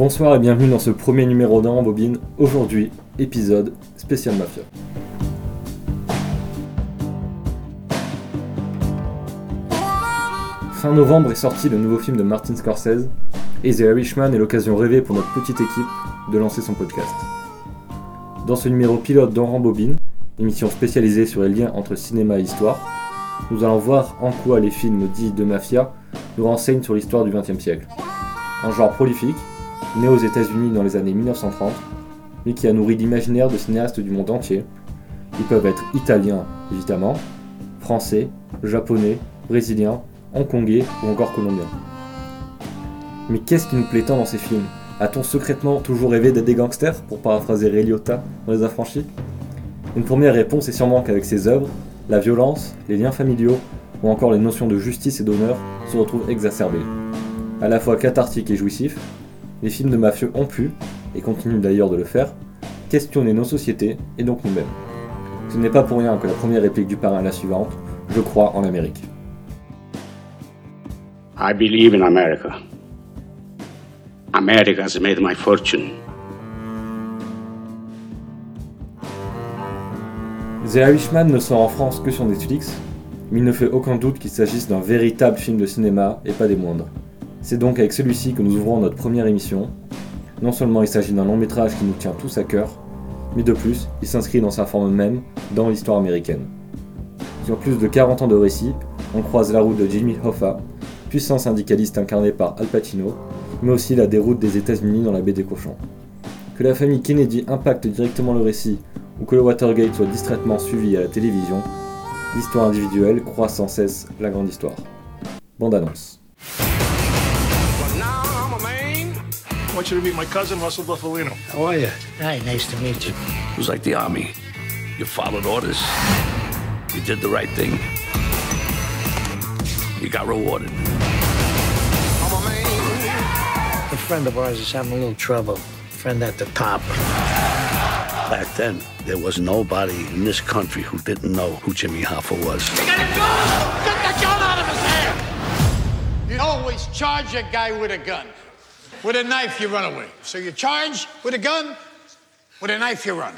Bonsoir et bienvenue dans ce premier numéro d'un Bobine. Aujourd'hui, épisode spécial Mafia. Fin novembre est sorti le nouveau film de Martin Scorsese et The Irishman est l'occasion rêvée pour notre petite équipe de lancer son podcast. Dans ce numéro pilote d'Enran Bobine, émission spécialisée sur les liens entre cinéma et histoire, nous allons voir en quoi les films dits de mafia nous renseignent sur l'histoire du XXe siècle. Un genre prolifique, né aux États-Unis dans les années 1930, mais qui a nourri l'imaginaire de cinéastes du monde entier. Ils peuvent être italiens, évidemment, français, japonais, brésiliens, hongkongais ou encore colombiens. Mais qu'est-ce qui nous plaît tant dans ces films? A-t-on secrètement toujours rêvé d'être des gangsters, pour paraphraser Ray dans Les Affranchis? Une première réponse est sûrement qu'avec ces œuvres, la violence, les liens familiaux ou encore les notions de justice et d'honneur se retrouvent exacerbées. À la fois cathartiques et jouissifs, les films de mafieux ont pu, et continuent d'ailleurs de le faire, questionner nos sociétés et donc nous-mêmes. Ce n'est pas pour rien que la première réplique du parrain est la suivante Je crois en Amérique. I believe in America. America has made my fortune. The Irishman ne sort en France que sur Netflix, mais il ne fait aucun doute qu'il s'agisse d'un véritable film de cinéma et pas des moindres. C'est donc avec celui-ci que nous ouvrons notre première émission. Non seulement il s'agit d'un long métrage qui nous tient tous à cœur, mais de plus, il s'inscrit dans sa forme même dans l'histoire américaine. Sur plus de 40 ans de récit, on croise la route de Jimmy Hoffa, puissant syndicaliste incarné par Al Pacino, mais aussi la déroute des États-Unis dans la baie des cochons. Que la famille Kennedy impacte directement le récit ou que le Watergate soit distraitement suivi à la télévision, l'histoire individuelle croit sans cesse la grande histoire. Bande annonce. Want you to meet my cousin, Russell Buffalino. How are you? Hi, nice to meet you. It was like the army. You followed orders. You did the right thing. You got rewarded. I'm a man. A friend of ours is having a little trouble. A Friend at the top. Back then, there was nobody in this country who didn't know who Jimmy Hoffa was. Get the gun! Get the gun out of his hand! You always charge a guy with a gun. With a knife, you run away. So you charge with a gun, with a knife, you run.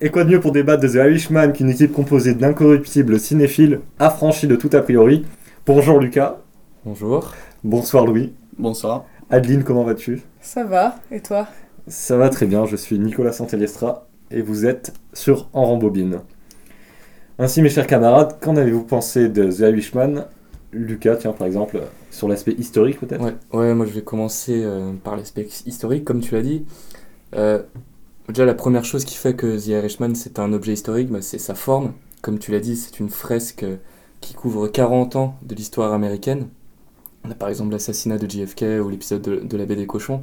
Et quoi de mieux pour débattre de The Irishman qu'une équipe composée d'incorruptibles cinéphiles affranchis de tout a priori Bonjour Lucas. Bonjour. Bonsoir Louis. Bonsoir. Adeline, comment vas-tu? Ça va, et toi? Ça va très bien, je suis Nicolas Santeliestra et vous êtes sur En Rambobine. Ainsi, mes chers camarades, qu'en avez-vous pensé de The Irishman? Lucas, tiens, par exemple, sur l'aspect historique peut-être? Ouais, moi je vais commencer euh, par l'aspect historique, comme tu l'as dit. Euh, déjà, la première chose qui fait que The Irishman c'est un objet historique, bah, c'est sa forme. Comme tu l'as dit, c'est une fresque euh, qui couvre 40 ans de l'histoire américaine. On a par exemple l'assassinat de JFK ou l'épisode de, de la baie des cochons.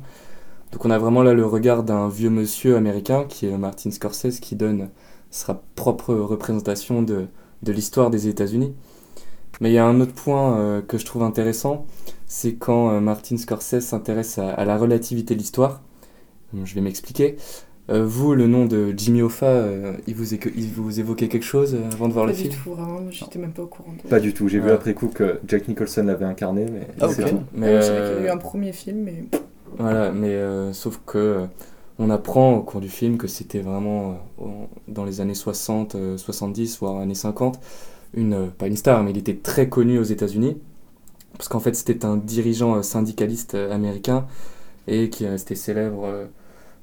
Donc on a vraiment là le regard d'un vieux monsieur américain qui est Martin Scorsese qui donne sa propre représentation de l'histoire des États-Unis. Mais il y a un autre point euh, que je trouve intéressant, c'est quand euh, Martin Scorsese s'intéresse à, à la relativité de l'histoire. Je vais m'expliquer. Euh, vous, le nom de Jimmy Hoffa, euh, il, vous éco- il vous évoquait quelque chose euh, avant de voir Pas le du film tout, vraiment, j'étais même pas au courant de Pas du tout, j'ai vu Ouais. après coup que Jack Nicholson l'avait incarné, mais Ah, c'est ok. tout. Mais, Ouais, je savais qu'il y avait eu un premier film, mais Voilà, mais euh, sauf que euh, on apprend au cours du film que c'était vraiment euh, en- dans les années 60, euh, 70, voire années 50, une, euh, pas une star, mais il était très connu aux États-Unis, parce qu'en fait c'était un dirigeant euh, syndicaliste euh, américain et qui est resté célèbre euh,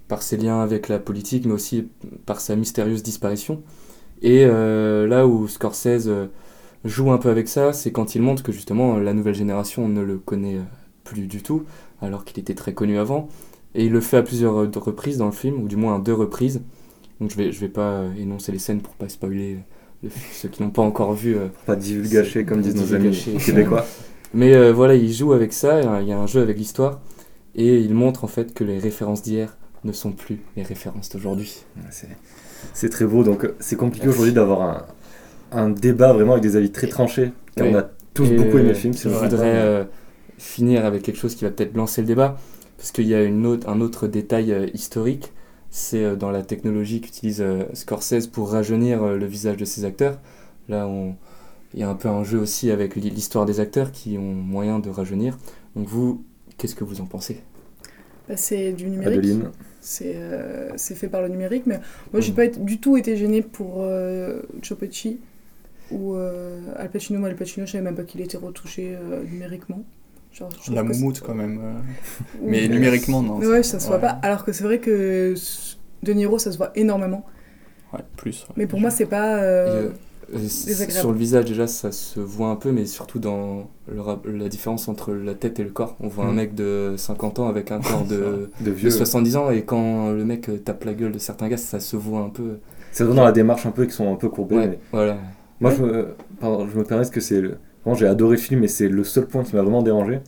par ses liens avec la politique, mais aussi par sa mystérieuse disparition. Et euh, là où Scorsese euh, joue un peu avec ça, c'est quand il montre que justement la nouvelle génération ne le connaît euh, plus du tout, alors qu'il était très connu avant. Et il le fait à plusieurs euh, reprises dans le film, ou du moins à deux reprises. Donc je vais, je vais pas euh, énoncer les scènes pour pas spoiler le- ceux qui n'ont pas encore vu. euh. Pas divulgaché comme disent nos amis québécois. Mais euh, voilà, il joue avec ça, il y a un jeu avec l'histoire, et il montre en fait que les références d'hier ne sont plus les références d'aujourd'hui. C'est très beau, donc euh, c'est compliqué aujourd'hui d'avoir un, un débat vraiment avec des avis très tranchés, car on a tous Et, beaucoup aimé le film. Je voudrais euh, finir avec quelque chose qui va peut-être lancer le débat, parce qu'il y a une autre, un autre détail euh, historique, c'est euh, dans la technologie qu'utilise euh, Scorsese pour rajeunir euh, le visage de ses acteurs. Là, on, il y a un peu un jeu aussi avec l'hi- l'histoire des acteurs qui ont moyen de rajeunir. Donc vous, Qu'est-ce que vous en pensez? Bah, c'est du numérique. Adeline. C'est euh, c'est fait par le numérique, mais moi, j'ai Mm. pas été- du tout été gênée pour euh, Pesci ou euh, Al Pacino. Moi, Al Pacino, je savais même pas qu'il était retouché euh, numériquement. Genre, je trouve La moumoute quand même. euh. Mais numériquement, non. Mais ouais, ça se voit Ouais. pas. Alors que c'est vrai que De Niro, ça se voit énormément. Ouais, plus. ouais. Mais pour moi, c'est pas. euh, euh, désagréable. Sur le visage, déjà, ça se voit un peu, mais surtout dans le la différence entre la tête et le corps. On voit un Mhm. mec de 50 ans avec un corps de, De de vieux. 70 ans, et quand le mec tape la gueule de certains gars, ça se voit un peu. C'est vraiment dans la démarche un peu qui sont un peu courbés. Ouais, mais- voilà. Moi, je me, pardon, je me permets parce que c'est. le- j'ai adoré le film, et c'est le seul point qui m'a vraiment dérangé.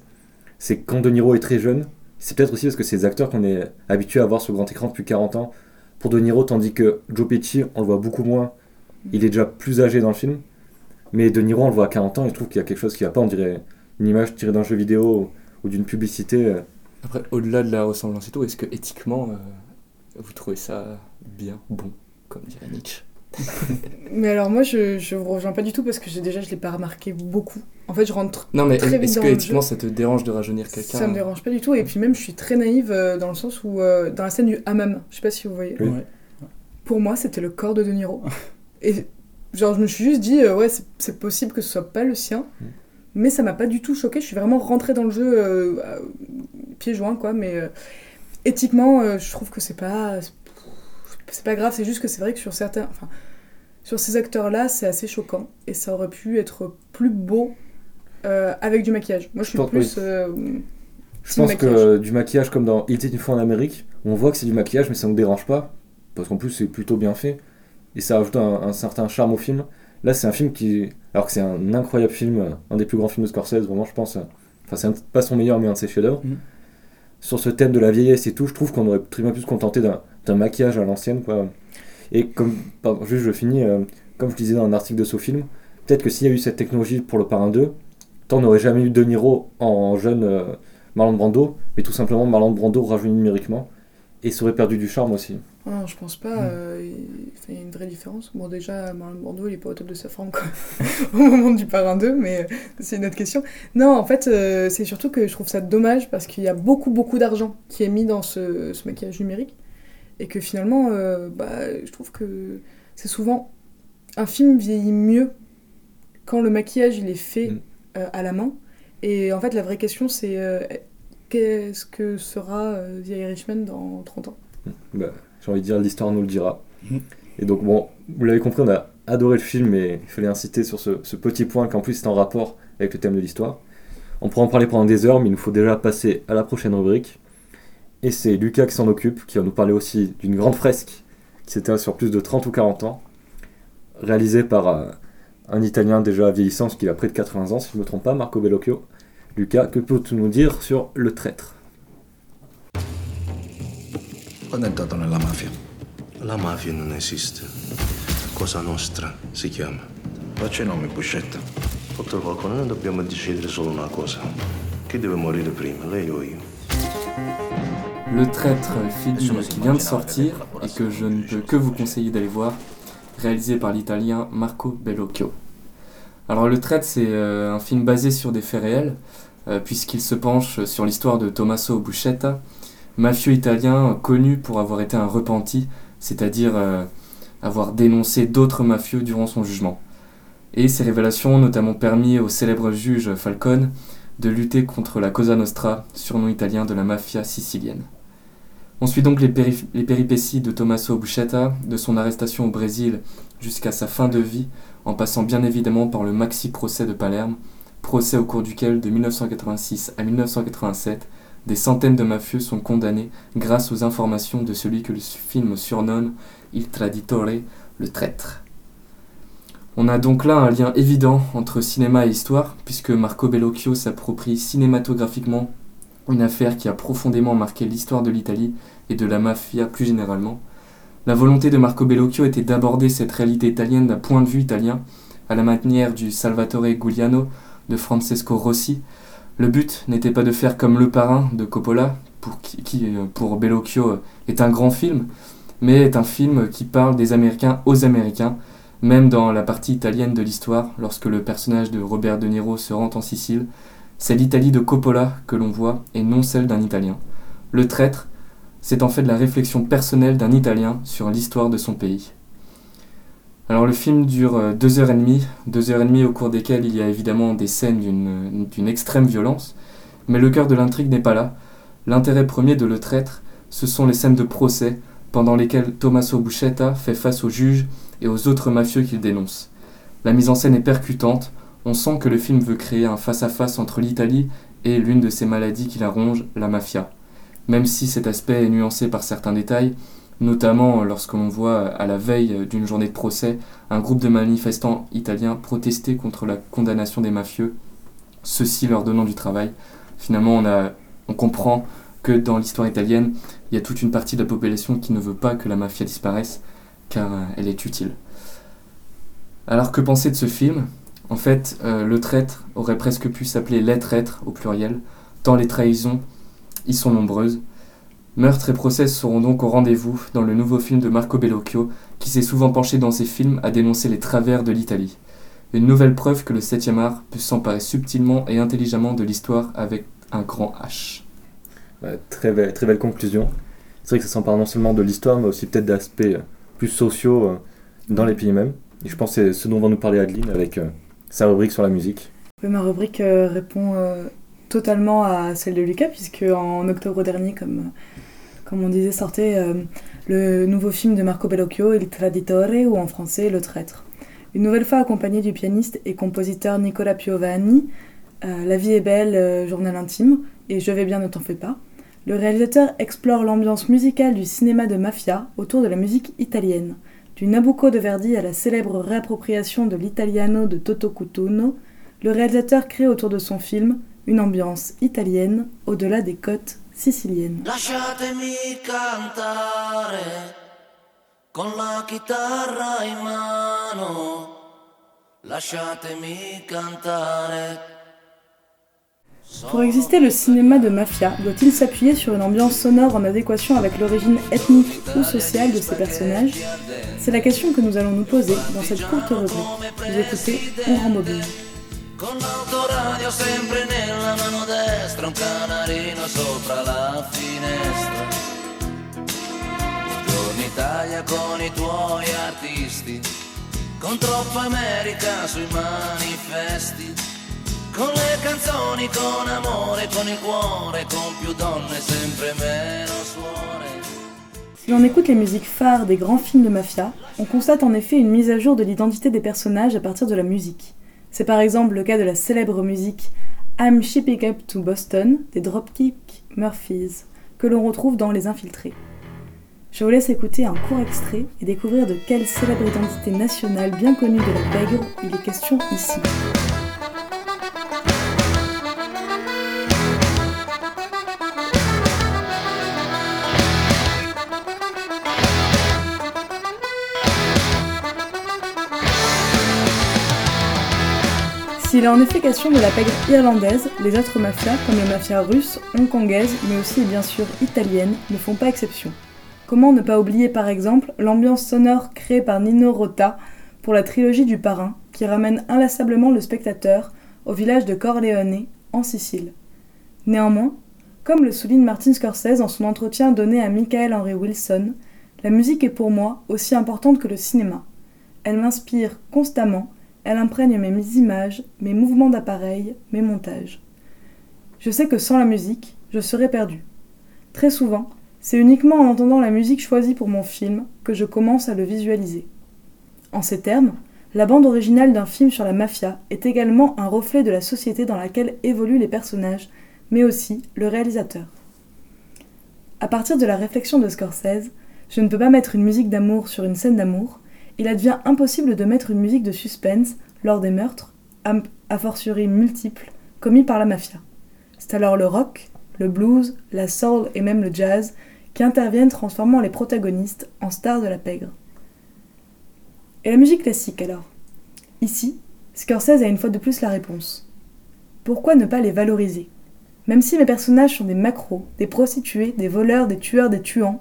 C'est quand De Niro est très jeune, c'est peut-être aussi parce que c'est des acteurs qu'on est habitué à voir sur grand écran depuis 40 ans. Pour De Niro, tandis que Joe Pesci, on le voit beaucoup moins. Il est déjà plus âgé dans le film. Mais De Niro, on le voit à 40 ans, et je trouve qu'il y a quelque chose qui va pas. On dirait une image tirée d'un jeu vidéo ou d'une publicité. euh. Après, au-delà de la ressemblance et tout, est-ce que éthiquement, euh, vous trouvez ça bien, bon, comme dirait Nietzsche? Mais alors, moi, je, je vous rejoins pas du tout parce que j'ai- déjà, je l'ai pas remarqué beaucoup. En fait, je rentre. Non, mais Très est-ce que éthiquement ça te dérange de rajeunir quelqu'un Ça me dérange pas du tout. Et puis, même, je suis très naïve euh, dans le sens où, euh, dans la scène du hammam, je sais pas si vous voyez. Oui. Ouais. Pour moi, c'était le corps de De Niro. Et genre, je me suis juste dit, euh, ouais, c'est- c'est possible que ce soit pas le sien. Mm. Mais ça m'a pas du tout choqué. Je suis vraiment rentrée dans le jeu euh, pieds joints, quoi. Mais euh, éthiquement, euh, je trouve que c'est pas. C'est pas grave. C'est juste que c'est vrai que sur certains. Enfin, sur ces acteurs-là, c'est assez choquant. Et ça aurait pu être plus beau euh, avec du maquillage. Moi, je suis plus. euh, Je pense que maquillage. du maquillage comme dans Il était une fois en Amérique, on voit que c'est du maquillage, mais ça ne nous dérange pas. Parce qu'en plus, c'est plutôt bien fait. Et ça ajoute un, un certain charme au film. Là, c'est un film qui. Alors que c'est un incroyable film, un des plus grands films de Scorsese, vraiment, je pense. Enfin, c'est un- pas son meilleur, mais un de ses chefs-d'œuvre. Mhm. Sur ce thème de la vieillesse et tout, je trouve qu'on aurait très bien pu se contenter d'un d'un maquillage à l'ancienne, quoi. Et comme. Pardon, juste, je finis. euh, comme je disais dans un article de film peut-être que s'il y a eu cette technologie pour le Parrain 2, tant n'aurait jamais eu De Niro en jeune euh, Marlon Brando, mais tout simplement Marlon Brando rajeuni numériquement. Et ça aurait perdu du charme aussi. Ah Non, je pense pas. Mm. euh, il y a une vraie différence. Bon, déjà, Marlon Brando, il est pas au top de sa forme quoi, au moment du Parrain 2, mais c'est une autre question. Non, en fait, c'est surtout que je trouve ça dommage parce qu'il y a beaucoup, beaucoup d'argent qui est mis dans ce, ce maquillage numérique. Et que finalement, euh, bah, je trouve que c'est souvent. Un film vieillit mieux quand le maquillage il est fait Mm. euh, à la main. Et en fait, la vraie question, c'est euh, qu'est-ce que sera euh, The Irishman dans 30 ans? Bah, J'ai envie de dire, l'histoire nous le dira. Mhm. Et donc, bon, vous l'avez compris, on a adoré le film, mais il fallait insister sur ce, ce petit point qu'en plus c'est en rapport avec le thème de l'histoire. On pourra en parler pendant des heures, mais il nous faut déjà passer à la prochaine rubrique. Et c'est Lucas qui s'en occupe, qui va nous parler aussi d'une grande fresque qui s'étale sur plus de 30 ou 40 ans, réalisée par euh, un Italien déjà vieillissant, parce qu'il a près de 80 ans, si je ne me trompe pas, Marco Bellocchio. Lucas, que peux-tu nous dire sur Le Traître? Quando è entrato nella mafia? La mafia non esiste. Cosa nostra si chiama? Faccia i nomi, Buscetta. Dottor Falcone, noi dobbiamo decidere solo una cosa. Chi deve morire prima, lei o io? Le Traître, film qui vient de sortir et que je ne peux que vous conseiller d'aller voir, réalisé par l'italien Marco Bellocchio. Alors Le Traître, c'est euh, un film basé sur des faits réels, euh, puisqu'il se penche sur l'histoire de Tommaso Buscetta, mafieux italien connu pour avoir été un repenti, c'est-à-dire euh, avoir dénoncé d'autres mafieux durant son jugement. Et ces révélations ont notamment permis au célèbre juge Falcone de lutter contre la Cosa Nostra, surnom italien de la mafia sicilienne. On suit donc les, péri- les péripéties de Tommaso Buscetta, de son arrestation au Brésil jusqu'à sa fin de vie, en passant bien évidemment par le maxi procès de Palerme, procès au cours duquel, de 1986 à 1987, des centaines de mafieux sont condamnés grâce aux informations de celui que le film surnomme Il Traditore, le traître. On a donc là un lien évident entre cinéma et histoire, puisque Marco Bellocchio s'approprie cinématographiquement une affaire qui a profondément marqué l'histoire de l'Italie et de la mafia plus généralement. La volonté de Marco Bellocchio était d'aborder cette réalité italienne d'un point de vue italien, à la manière du Salvatore Giuliano, de Francesco Rossi. Le but n'était pas de faire comme Le Parrain de Coppola, pour qui, qui, euh, pour Bellocchio est un grand film, mais est un film qui parle des Américains aux Américains, même dans la partie italienne de l'histoire, lorsque le personnage de Robert De Niro se rend en Sicile, C'est l'Italie de Coppola que l'on voit et non celle d'un Italien. Le traître, c'est en fait la réflexion personnelle d'un Italien sur l'histoire de son pays. Alors le film dure euh, deux heures et demie, deux heures et demie au cours desquelles il y a évidemment des scènes d'une d'une extrême violence, mais le cœur de l'intrigue n'est pas là. L'intérêt premier de Le Traître, ce sont les scènes de procès pendant lesquelles Tommaso Buscetta fait face aux juges et aux autres mafieux qu'il dénonce. La mise en scène est percutante, on sent que le film veut créer un face-à-face entre l'Italie et l'une de ces maladies qui la ronge, la mafia. Même si cet aspect est nuancé par certains détails, notamment lorsque l'on voit à la veille d'une journée de procès un groupe de manifestants italiens protester contre la condamnation des mafieux, ceux-ci leur donnant du travail. Finalement, on, on comprend que dans l'histoire italienne, il y a toute une partie de la population qui ne veut pas que la mafia disparaisse, car euh, elle est utile. Alors que penser de ce film? En fait, euh, le traître aurait presque pu s'appeler les traîtres au pluriel, tant les trahisons y sont nombreuses. Meurtre et procès seront donc au rendez-vous dans le nouveau film de Marco Bellocchio, qui s'est souvent penché dans ses films à dénoncer les travers de l'Italie. Une nouvelle preuve que le 7e art peut s'emparer subtilement et intelligemment de l'histoire avec un grand H. Ouais, très, belle, conclusion. C'est vrai que ça s'empare non seulement de l'histoire, mais aussi peut-être d'aspects euh, plus sociaux euh, dans les pays mêmes. Et je pense que c'est ce dont va nous parler Adeline avec sa rubrique sur la musique. Ma rubrique euh, répond euh, totalement à celle de Lucas, puisque en octobre dernier, comme, on disait, sortait euh, le nouveau film de Marco Bellocchio, Il Traditore, ou en français Le Traître. Une nouvelle fois accompagné du pianiste et compositeur Nicola Piovani, La vie est belle, journal intime, et Je vais bien, ne t'en fais pas. Le réalisateur explore l'ambiance musicale du cinéma de mafia autour de la musique italienne. Du Nabucco de Verdi à la célèbre réappropriation de l'italiano de Toto Cutugno, le réalisateur crée autour de son film une ambiance italienne au-delà des côtes siciliennes. Lasciatemi cantare con la chitarra in mano. Lasciatemi cantare. Pour exister, le cinéma de mafia doit-il s'appuyer sur une ambiance sonore en adéquation avec l'origine ethnique ou sociale de ses personnages? C'est la question que nous allons nous poser dans cette courte rubrique. Vous écoutez On. Si l'on écoute les musiques phares des grands films de mafia, on constate en effet une mise à jour de l'identité des personnages à partir de la musique. C'est par exemple le cas de la célèbre musique I'm Shipping Up to Boston des Dropkick Murphys, que l'on retrouve dans Les Infiltrés. Je vous laisse écouter un court extrait et découvrir de quelle célèbre identité nationale bien connue de la pègre il est question ici. S'il est en effet question de la pègre irlandaise, les autres mafias, comme les mafias russes, hongkongaises, mais aussi et bien sûr italiennes, ne font pas exception. Comment ne pas oublier par exemple l'ambiance sonore créée par Nino Rota pour la trilogie du parrain, qui ramène inlassablement le spectateur au village de Corleone, en Sicile. Néanmoins, comme le souligne Martin Scorsese dans son entretien donné à Michael Henry Wilson, la musique est pour moi aussi importante que le cinéma. Elle m'inspire constamment elle imprègne mes images, mes mouvements d'appareil, mes montages. Je sais que sans la musique, je serais perdu. Très souvent, c'est uniquement en entendant la musique choisie pour mon film que je commence à le visualiser. En ces termes, la bande originale d'un film sur la mafia est également un reflet de la société dans laquelle évoluent les personnages, mais aussi le réalisateur. À partir de la réflexion de Scorsese, je ne peux pas mettre une musique d'amour sur une scène d'amour, il advient impossible de mettre une musique de suspense lors des meurtres, a fortiori multiples, commis par la mafia. C'est alors le rock, le blues, la soul et même le jazz qui interviennent transformant les protagonistes en stars de la pègre. Et la musique classique alors? Ici, Scorsese a une fois de plus la réponse. Pourquoi ne pas les valoriser? Même si mes personnages sont des macros, des prostituées, des voleurs, des tueurs, des tuants,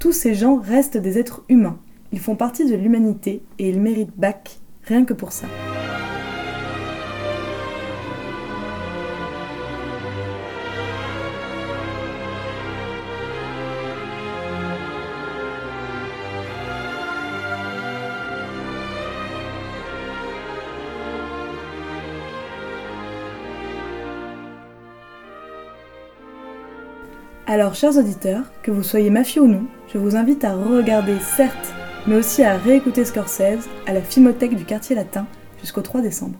tous ces gens restent des êtres humains ils font partie de l'humanité et ils méritent bac, rien que pour ça. Alors, chers auditeurs, que vous soyez mafieux ou non, je vous invite à regarder, certes, mais aussi à réécouter Scorsese à la Filmothèque du quartier latin jusqu'au 3 décembre.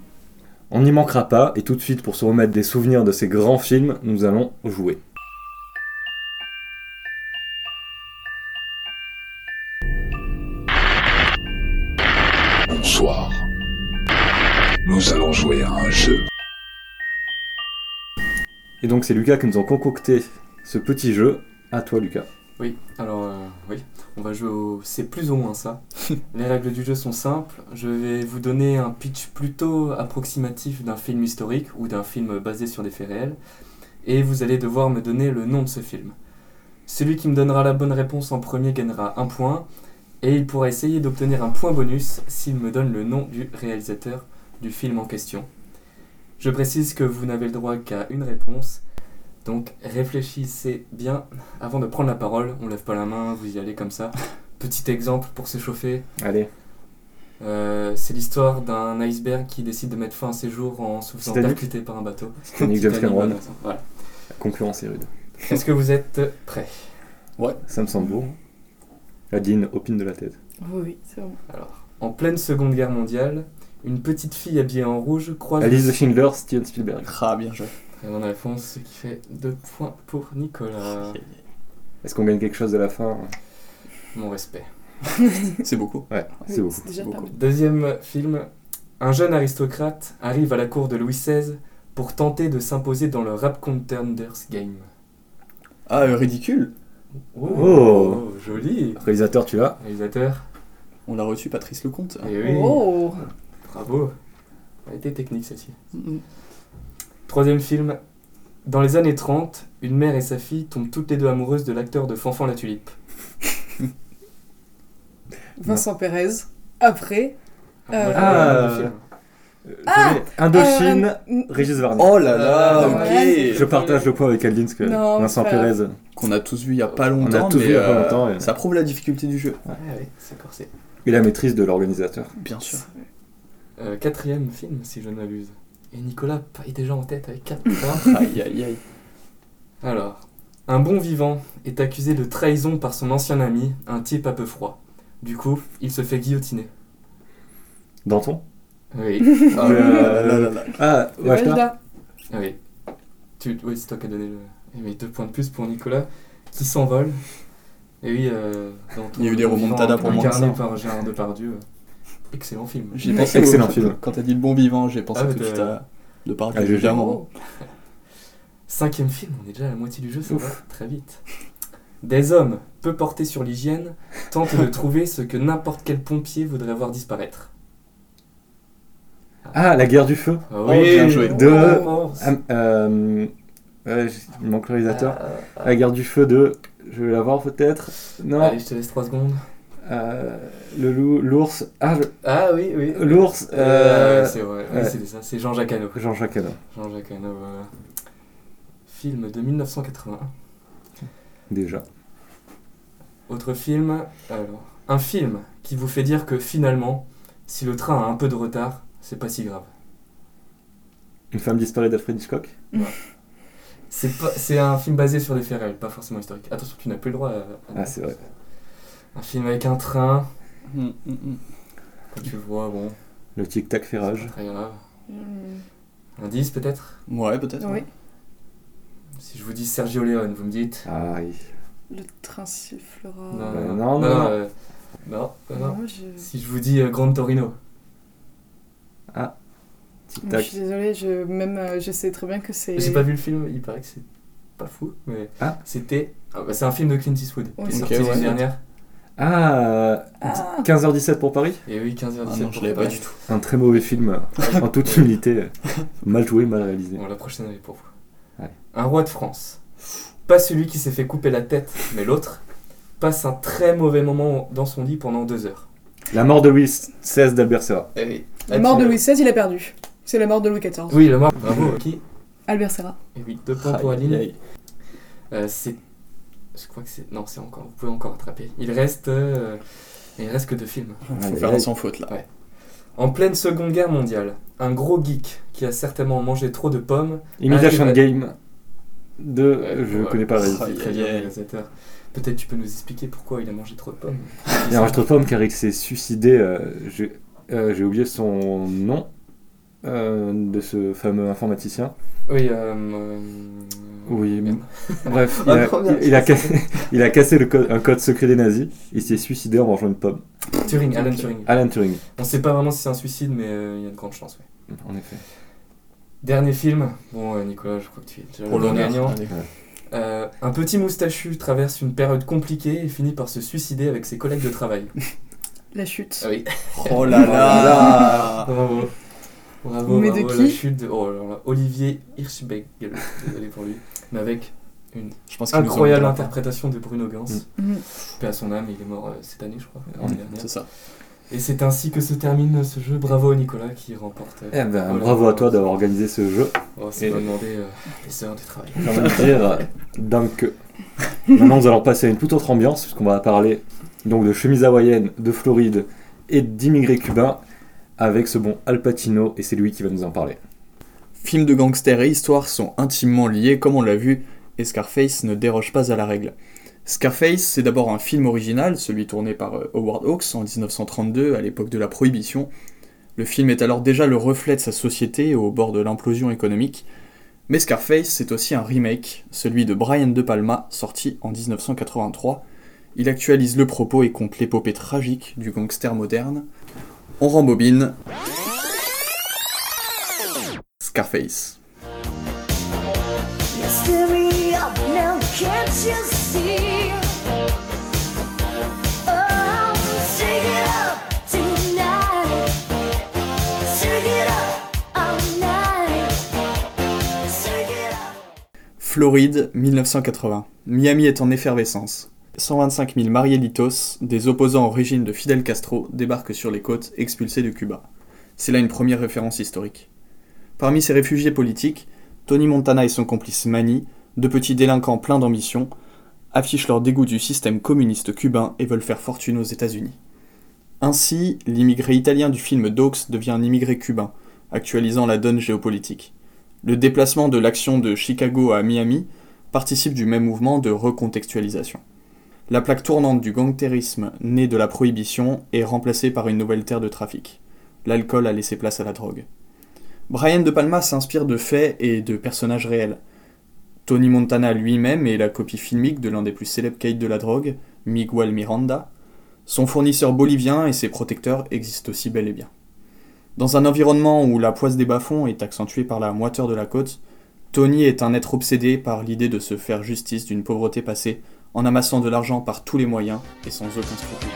On n'y manquera pas, et tout de suite, pour se remettre des souvenirs de ces grands films, nous allons jouer. Bonsoir. Nous allons jouer à un jeu. Et donc c'est Lucas qui nous a concocté ce petit jeu. À toi Lucas. Oui, alors euh, oui, on va jouer au... C'est plus ou moins ça. Les règles du jeu sont simples. Je vais vous donner un pitch plutôt approximatif d'un film historique ou d'un film basé sur des faits réels. Et vous allez devoir me donner le nom de ce film. Celui qui me donnera la bonne réponse en premier gagnera un point. Et il pourra essayer d'obtenir un point bonus s'il me donne le nom du réalisateur du film en question. Je précise que vous n'avez le droit qu'à une réponse. Donc réfléchissez bien avant de prendre la parole. On lève pas la main, vous y allez comme ça. Petit exemple pour s'échauffer. Allez. Euh, c'est l'histoire d'un iceberg qui décide de mettre fin à ses jours en se faisant Titanic percuter par un bateau. Titanic James Cameron. Voilà. La concurrence est rude. Est-ce que vous êtes prêts? Ouais. Ça me semble beau. Adine, opine de la tête. Oui, oui, c'est bon. Alors, en pleine Seconde Guerre mondiale, une petite fille habillée en rouge croise. Alice de Schindler, Steven Spielberg. Ah, bien joué. Très bonne réponse, ce qui fait deux points pour Nicolas. Est-ce qu'on gagne quelque chose de la fin? Mon respect. C'est beaucoup. Ouais, c'est Oui, beaucoup. déjà. Deuxième film. Un jeune aristocrate arrive à la cour de Louis XVI pour tenter de s'imposer dans le Rap Contenders Game. Ah, euh, ridicule. Oh. Joli Réalisateur, tu l'as? Réalisateur. On a reçu Patrice Lecomte. Eh oui. Oh Bravo. Elle était technique celle-ci. Mhm. Troisième film. Dans les années 30, une mère et sa fille tombent toutes les deux amoureuses de l'acteur de Fanfan la Tulipe. Vincent Pérez. Après. Euh, Ah. Euh, j'avais Indochine, euh, Régis Varney. Oh là là, Ah, ok. Je partage le point avec parce que Non, Vincent Pérez. Qu'on a tous vu il y a pas On a longtemps, tous mais vu il y a pas euh, longtemps, et- ça prouve la difficulté du jeu. Ouais, ouais, c'est corsé. Et la maîtrise de l'organisateur. Bien sûr. Euh, quatrième film, si je ne m'abuse. Et Nicolas est déjà en tête avec 4 points. Aïe aïe aïe. Alors, un bon vivant est accusé de trahison par son ancien ami, un type un peu froid. Du coup, il se fait guillotiner. Danton Oui. Ah là là là là là. Ah, Wajda. Ah oui. Tu, oui, c'est toi qui as donné le. Oui, deux points de plus pour Nicolas, qui s'envole. Et oui, euh, dans Il y a eu des remontadas pour moi. Incarné par Gérard Depardieu. Excellent film. J'ai pensé Excellent au- film. Quand t'as dit le bon vivant, j'ai pensé Ah, tout de suite à de parler Ah, j'ai- évidemment. Cinquième film, on est déjà à la moitié du jeu, ça va très vite. Des hommes, peu portés sur l'hygiène, tentent de trouver ce que n'importe quel pompier voudrait voir disparaître. Ah, la guerre du feu. Ah Oh, bien joué. De- Oh, Ah, euh, le réalisateur. Ah, La guerre du feu de. Je vais l'avoir peut-être. Non. Allez, je te laisse 3 secondes. Euh, le loup, l'ours. Ah, le- Ah oui, oui. l'ours. Euh, Euh, ouais, c'est vrai, ouais. c'est ça, c'est Jean-Jacques Hano. Jean-Jacques Hano. Jean-Jacques Hano, voilà. Film de 1981. Déjà. Autre film, alors, un film qui vous fait dire que finalement, si le train a un peu de retard, c'est pas si grave. Une femme disparue d'Alfred Hitchcock. C'est pas, c'est un film basé sur des faits réels, pas forcément historiques. Attention, tu n'as plus le droit. à- Ah, c'est vrai. Un film avec un train, Mm, mm, mm. quand tu le vois, bon, Le tic-tac fait rage. très grave. Hmm, Indice peut-être? Ouais, peut-être. Oui. Si je vous dis Sergio Leone, vous me dites Ah, oui. Le train sifflera. Non, Euh, non, non, non, non. euh, non, non, non. Moi, je... Si je vous dis euh, Grand Torino, Moi, je Tic-tac. suis désolée, je... même euh, je sais très bien que c'est. j'ai pas vu le film, il paraît que c'est pas fou, mais Ah. c'était. ah, bah, c'est un film de Clint Eastwood qui Oui. est Ok, sorti ouais. l'année dernière. Ah, Ah. 15h17 pour Paris? Et oui, 15h17. Ah non, je l'avais pas du tout. Un très mauvais film, en toute humilité. Mal joué, mal réalisé. Bon, la prochaine est pour vous. Ouais. Un roi de France. Pas celui qui s'est fait couper la tête, mais l'autre, passe un très mauvais moment dans son lit pendant deux heures. La mort de Louis XVI d'Albert Serra. Eh oui. La mort de Louis XVI, il a perdu. C'est la mort de Louis XIV. Oui, la mort. Bravo, qui? Albert Serra. Et oui, deux points pour Aline. Euh, c'est. Je crois que c'est. Non, c'est encore. Vous pouvez encore attraper. Il reste. euh, Il reste que deux films. Faut Aïe, faire sans faute là. Ouais. En pleine Seconde Guerre mondiale, un gros geek qui a certainement mangé trop de pommes. Imitation Arrive à- Game. de. je connais pas le C'est réalisateur. très bien réalisateur. Peut-être tu peux nous expliquer pourquoi il a mangé trop de pommes. Il a mangé trop de pommes car il s'est suicidé. euh, J'ai euh, j'ai oublié son nom euh, de ce fameux informaticien. Oui, euh, euh, Oui, merde. bref, il a, il cassé, il a cassé le code- un code secret des nazis. Il s'est suicidé en mangeant une pomme. Turing, Alan Turing. Alan Turing, On sait pas vraiment si c'est un suicide, mais euh, il y a de grandes chances. ouais. en effet. Dernier film. Bon, euh, Nicolas, je crois que tu es déjà le gagnant. Euh, un petit moustachu traverse une période compliquée et finit par se suicider avec ses collègues de travail. La chute. Ah oui. Oh là là Bravo. Bravo, Mais de qui la chute de oh là là, Olivier Hirschberg. Désolé pour lui. Mais avec une Je pense incroyable interprétation de Bruno Gans. Mhm. Paix à son âme, il est mort euh, cette année, je crois. l'année dernière. C'est ça. Et c'est ainsi que se termine ce jeu. Bravo Nicolas qui remporte. euh, Eh ben, voilà. bravo à toi d'avoir organisé ce jeu. Oh, c'est Et- pas demander euh, les heures du travail. J'ai envie de dire, donc, maintenant nous allons passer à une toute autre ambiance, puisqu'on va parler donc de chemise hawaïenne, de Floride et d'immigrés cubains, avec ce bon Al Pacino, et c'est lui qui va nous en parler. Films de gangsters et histoire sont intimement liés, comme on l'a vu, et Scarface ne déroge pas à la règle. Scarface, c'est d'abord un film original, celui tourné par euh, Howard Hawks en 1932, à l'époque de la Prohibition. Le film est alors déjà le reflet de sa société au bord de l'implosion économique. Mais Scarface, c'est aussi un remake, celui de Brian De Palma, sorti en 1983. Il actualise le propos et compte l'épopée tragique du gangster moderne. On rembobine. Scarface. Oh. Floride, 1980. Miami est en effervescence. 125 000 Marielitos, des opposants au régime de Fidel Castro, débarquent sur les côtes expulsés de Cuba. C'est là une première référence historique. Parmi ces réfugiés politiques, Tony Montana et son complice Manny, deux petits délinquants pleins d'ambition, affichent leur dégoût du système communiste cubain et veulent faire fortune aux États-Unis. Ainsi, l'immigré italien du film Dogs devient un immigré cubain, actualisant la donne géopolitique. Le déplacement de l'action de Chicago à Miami participe du même mouvement de recontextualisation. La plaque tournante du gangtérisme né de la prohibition est remplacée par une nouvelle terre de trafic. L'alcool a laissé place à la drogue. Brian De Palma s'inspire de faits et de personnages réels. Tony Montana lui-même est la copie filmique de l'un des plus célèbres caïds de la drogue, Miguel Miranda. Son fournisseur bolivien et ses protecteurs existent aussi bel et bien. Dans un environnement où la poisse des bas-fonds est accentuée par la moiteur de la côte, Tony est un être obsédé par l'idée de se faire justice d'une pauvreté passée en amassant de l'argent par tous les moyens et sans aucun scrupule.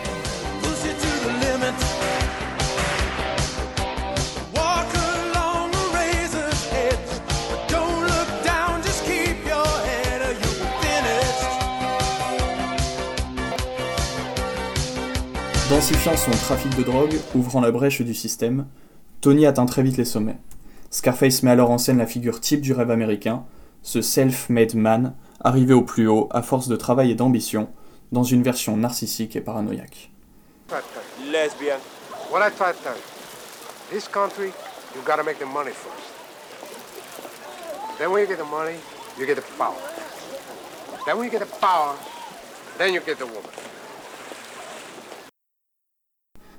Densifiant son trafic de drogue, ouvrant la brèche du système, Tony atteint très vite les sommets. Scarface met alors en scène la figure type du rêve américain, ce self-made man, arrivé au plus haut à force de travail et d'ambition, dans une version narcissique et paranoïaque. Lesbian. What I try to tell you, this country, you gotta make the money first. Then when you get the money, you get the power. Then when you get the power, then you get the woman.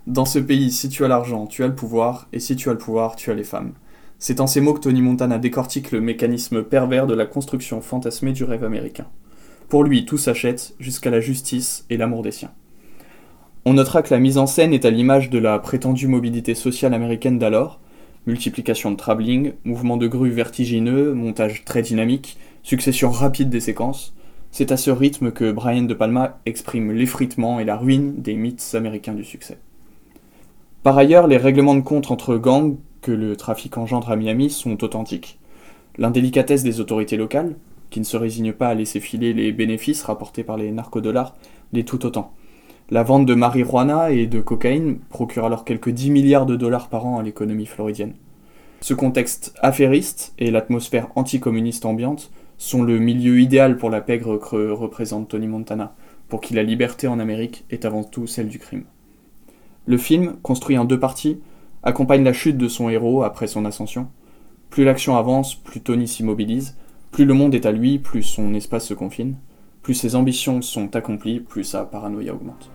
Dans ce pays, si tu as l'argent, tu as le pouvoir, et si tu as le pouvoir, tu as les femmes. C'est en ces mots que Tony Montana décortique le mécanisme pervers de la construction fantasmée du rêve américain. Pour lui, tout s'achète, jusqu'à la justice et l'amour des siens. On notera que la mise en scène est à l'image de la prétendue mobilité sociale américaine d'alors, multiplication de travelling, mouvements de grue vertigineux, montage très dynamique, succession rapide des séquences. C'est à ce rythme que Brian De Palma exprime l'effritement et la ruine des mythes américains du succès. Par ailleurs, les règlements de compte entre gangs le trafic engendre à Miami sont authentiques. L'indélicatesse des autorités locales, qui ne se résignent pas à laisser filer les bénéfices rapportés par les narcodollars, l'est tout autant. La vente de marijuana et de cocaïne procure alors quelques 10 milliards de dollars par an à l'économie floridienne. Ce contexte affairiste et l'atmosphère anticommuniste ambiante sont le milieu idéal pour la pègre que représente Tony Montana, pour qui la liberté en Amérique est avant tout celle du crime. Le film, construit en deux parties, accompagne la chute de son héros après son ascension. Plus l'action avance, plus Tony s'immobilise, Plus le monde est à lui, plus son espace se confine, plus ses ambitions sont accomplies, plus sa paranoïa augmente.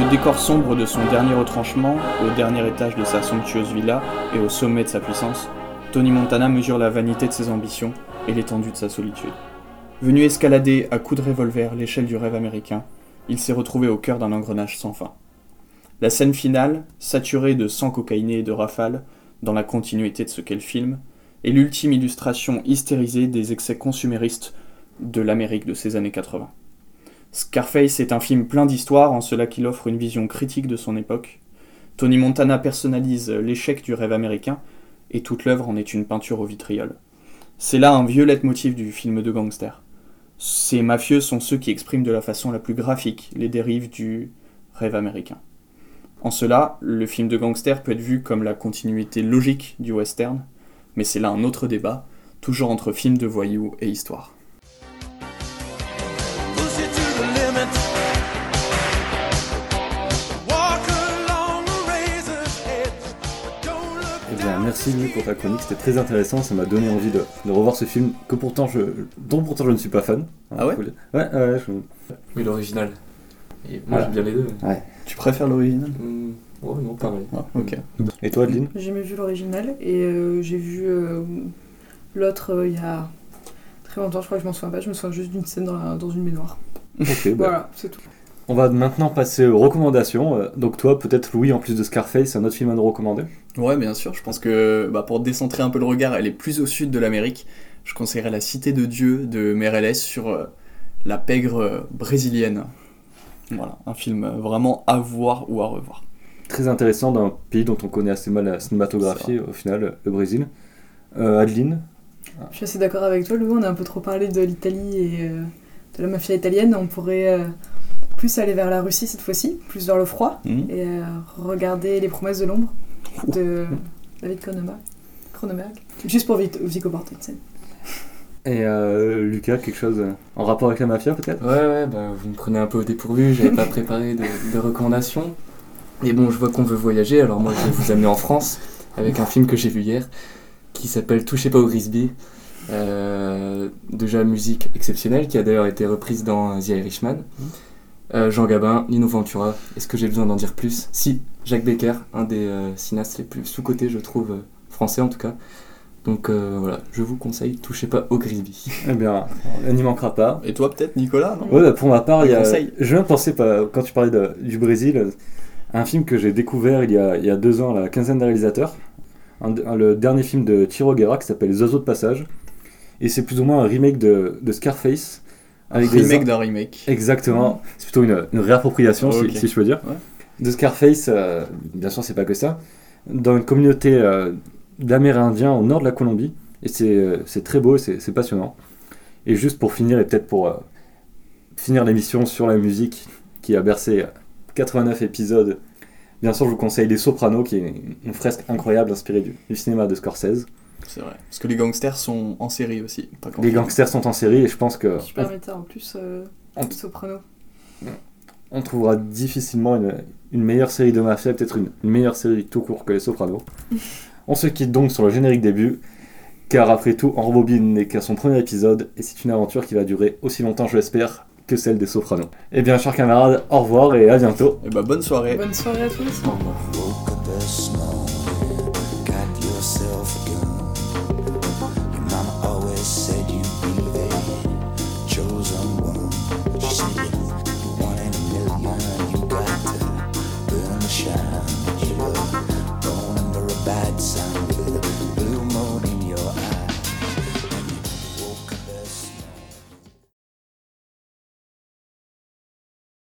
Le décor sombre de son dernier retranchement, au dernier étage de sa somptueuse villa et au sommet de sa puissance, Tony Montana mesure la vanité de ses ambitions et l'étendue de sa solitude. Venu escalader à coups de revolver l'échelle du rêve américain, il s'est retrouvé au cœur d'un engrenage sans fin. La scène finale, saturée de sang cocaïné et de rafales, dans la continuité de ce qu'est le film, est l'ultime illustration hystérisée des excès consuméristes de l'Amérique de ces années 80. Scarface est un film plein d'histoire en cela qu'il offre une vision critique de son époque. Tony Montana personnalise l'échec du rêve américain et toute l'œuvre en est une peinture au vitriol. C'est là un vieux leitmotiv du film de gangster. Ces mafieux sont ceux qui expriment de la façon la plus graphique les dérives du rêve américain. En cela, le film de gangster peut être vu comme la continuité logique du western, mais c'est là un autre débat, toujours entre film de voyous et histoire. Merci Louis pour ta chronique, c'était très intéressant, ça m'a donné envie de, de revoir ce film que pourtant je, dont pourtant je ne suis pas fan. Ah ouais Ouais, ouais, je- Oui, l'original. Et moi, Voilà. j'aime bien les deux. Ouais. Tu préfères l'original? Hmm, ouais, non, pareil. Ah, ok. Et toi, Adeline? J'ai jamais vu l'original et euh, j'ai vu euh, l'autre euh, il y a très longtemps, je crois que je m'en souviens pas, je me souviens juste d'une scène dans, la- dans une baignoire. Ok, bah, Voilà, c'est tout. On va maintenant passer aux recommandations. Euh, Donc toi, peut-être Louis, en plus de Scarface, un autre film à nous recommander? Ouais, bien sûr. Je pense que bah, pour décentrer un peu le regard, elle est plus au sud de l'Amérique. Je conseillerais La Cité de Dieu de Meirelles sur euh, la pègre euh, brésilienne. Voilà, un film vraiment à voir ou à revoir. Très intéressant d'un pays dont on connaît assez mal la cinématographie, au final, le Brésil. Euh, Adeline? Je suis assez d'accord avec toi, Louis, on a un peu trop parlé de l'Italie et euh, de la mafia italienne. On pourrait euh, plus aller vers la Russie cette fois-ci, plus vers le froid, Mhm. et euh, regarder Les promesses de l'ombre de David Cronenberg. Cronenberg. Juste pour Vic- Viggo Mortensen. Et euh, Lucas, quelque chose euh, en rapport avec la mafia, peut-être? Ouais, ouais, bah, vous me prenez un peu au dépourvu, j'avais pas préparé de, de recommandations. Et bon, je vois qu'on veut voyager, alors moi je vais vous amener en France avec un film que j'ai vu hier qui s'appelle Touchez pas au Grisby. Euh, déjà musique exceptionnelle qui a d'ailleurs été reprise dans The Irishman. Euh, Jean Gabin, Lino Ventura, est-ce que j'ai besoin d'en dire plus? Si, Jacques Becker, un des euh, cinéastes les plus sous-cotés, je trouve, euh, français en tout cas. Donc euh, voilà, je vous conseille, touchez pas au Grisby. Eh bien, on n'y manquera pas. Et toi, peut-être, Nicolas non? Ouais, bah, pour ma part, il y a... je viens de penser, quand tu parlais de- du Brésil, à un film que j'ai découvert il y, a, il y a deux ans, à la quinzaine des réalisateurs. Un- un- le dernier film de Tiro Guerra qui s'appelle Les Oiseaux de Passage. Et c'est plus ou moins un remake de, de Scarface. Un des remake d'un remake. Exactement. C'est plutôt une, une réappropriation, si- Ok. si, je peux dire. Ouais. De Scarface, euh, bien sûr, c'est pas que ça. Dans une communauté euh, d'Amérindiens au nord de la Colombie. Et c'est euh, très beau, c'est c'est passionnant. Et juste pour finir, et peut-être pour euh, finir l'émission sur la musique qui a bercé 89 épisodes, bien sûr, je vous conseille Les Sopranos, qui est une, une fresque incroyable inspirée du, du cinéma de Scorsese. C'est vrai. Parce que les gangsters sont en série aussi. Pas Les gangsters sont en série et je pense que Super méta en plus, euh, On- Soprano. on trouvera difficilement une, une meilleure série de mafia, peut-être une, une meilleure série tout court que Les Sopranos. on se quitte donc sur le générique début, car après tout, En Bobine n'est qu'à son premier épisode, et c'est une aventure qui va durer aussi longtemps, je l'espère, que celle des Sopranos. Eh bien, chers camarades, au revoir et à bientôt. Et bah, bonne soirée. Bonne soirée à tous.